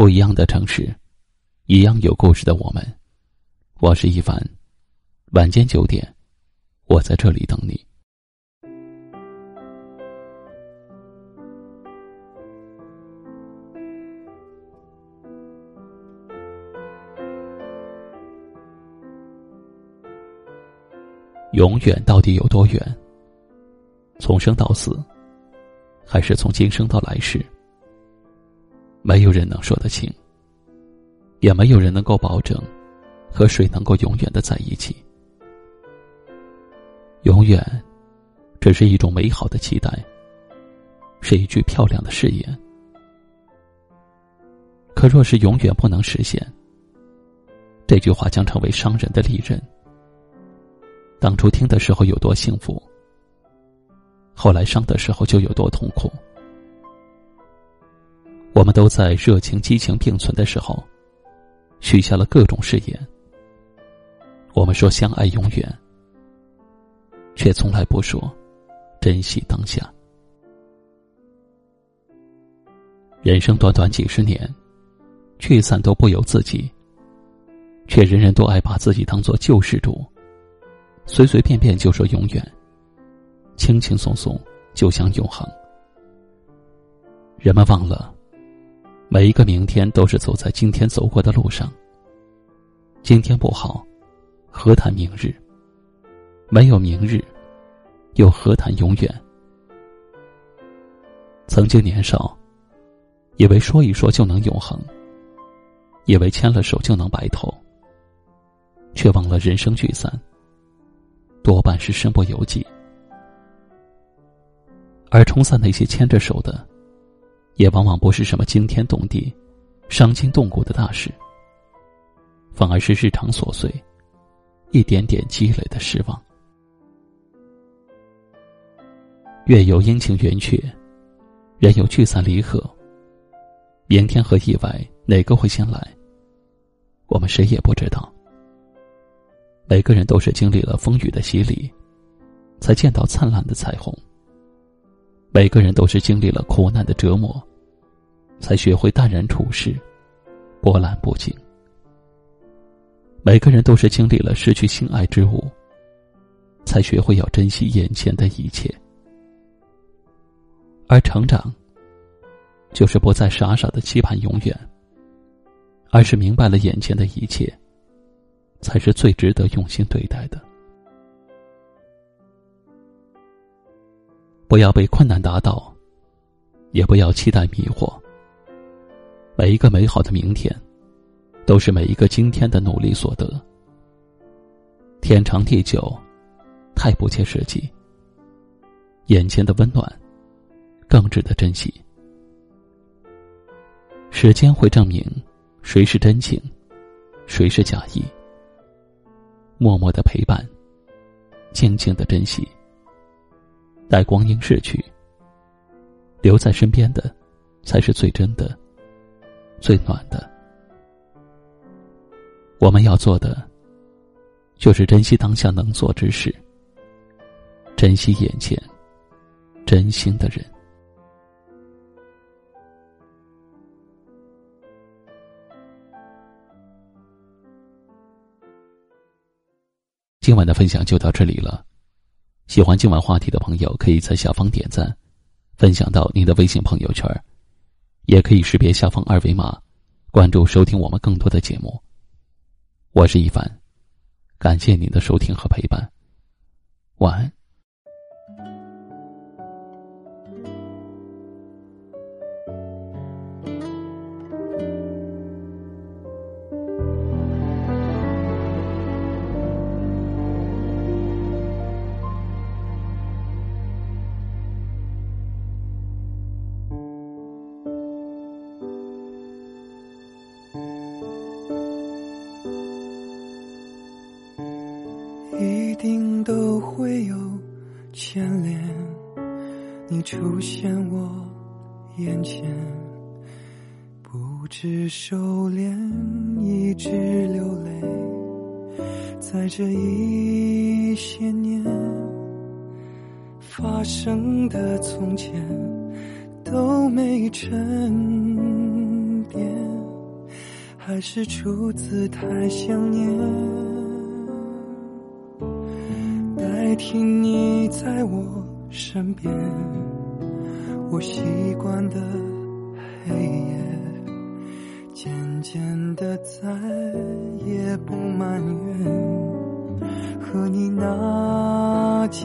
不一样的城市，一样有故事的我们。我是一凡，晚间九点，我在这里等你。永远到底有多远？从生到死，还是从今生到来世？没有人能说得清，也没有人能够保证和谁能够永远的在一起。永远，只是一种美好的期待，是一句漂亮的誓言。可若是永远不能实现，这句话将成为伤人的利刃。当初听的时候有多幸福，后来伤的时候就有多痛苦。我们都在热情、激情并存的时候，许下了各种誓言。我们说相爱永远，却从来不说珍惜当下。人生短短几十年，聚散都不由自己，却人人都爱把自己当做救世主，随随便便就说永远，轻轻松松就想永恒。人们忘了。每一个明天都是走在今天走过的路上。今天不好，何谈明日？没有明日，又何谈永远？曾经年少，以为说一说就能永恒，以为牵了手就能白头，却忘了人生聚散，多半是身不由己。而冲散那些牵着手的。也往往不是什么惊天动地、伤筋动骨的大事，反而是日常琐碎、一点点积累的失望。月有阴晴圆缺，人有聚散离合。明天和意外哪个会先来？我们谁也不知道。每个人都是经历了风雨的洗礼，才见到灿烂的彩虹。每个人都是经历了苦难的折磨。才学会淡然处事，波澜不惊。每个人都是经历了失去心爱之物，才学会要珍惜眼前的一切。而成长，就是不再傻傻的期盼永远，而是明白了眼前的一切，才是最值得用心对待的。不要被困难打倒，也不要期待迷惑。每一个美好的明天，都是每一个今天的努力所得。天长地久，太不切实际。眼前的温暖，更值得珍惜。时间会证明，谁是真情，谁是假意。默默的陪伴，静静的珍惜。待光阴逝去，留在身边的，才是最真的。最暖的，我们要做的，就是珍惜当下能做之事，珍惜眼前真心的人。今晚的分享就到这里了，喜欢今晚话题的朋友，可以在下方点赞，分享到您的微信朋友圈。也可以识别下方二维码，关注收听我们更多的节目。我是一凡，感谢您的收听和陪伴，晚安。都会有牵连，你出现我眼前，不知收敛，一直流泪，在这一些年发生的从前都没沉淀。还是出自太想念？代替你在我身边，我习惯的黑夜，渐渐的再也不埋怨。和你那几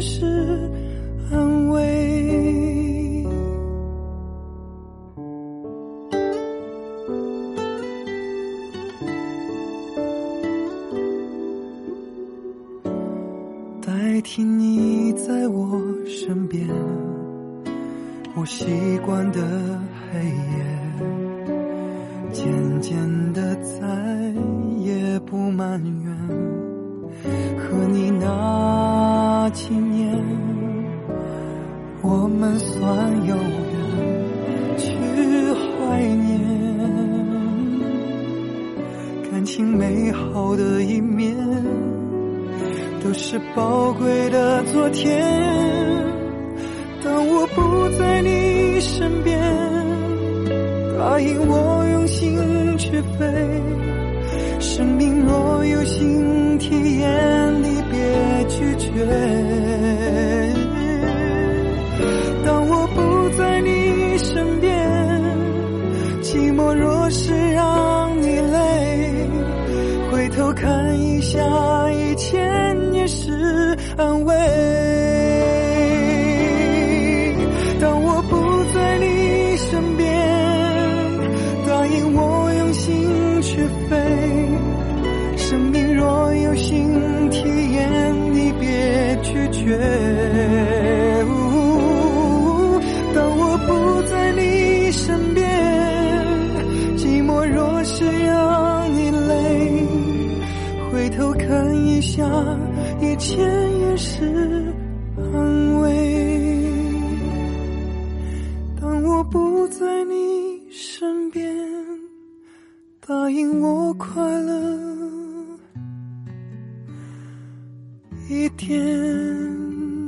是安慰。代替你在我身边，我习惯的黑夜，渐渐的再也不埋怨。和你那几年，我们算有缘去怀念，感情美好的一面，都是宝贵的昨天。当我不在你体验，你别拒绝。当我不在你身边，寂寞若是让你累，回头看一下，以前也是安慰。身边，答应我快乐。一点。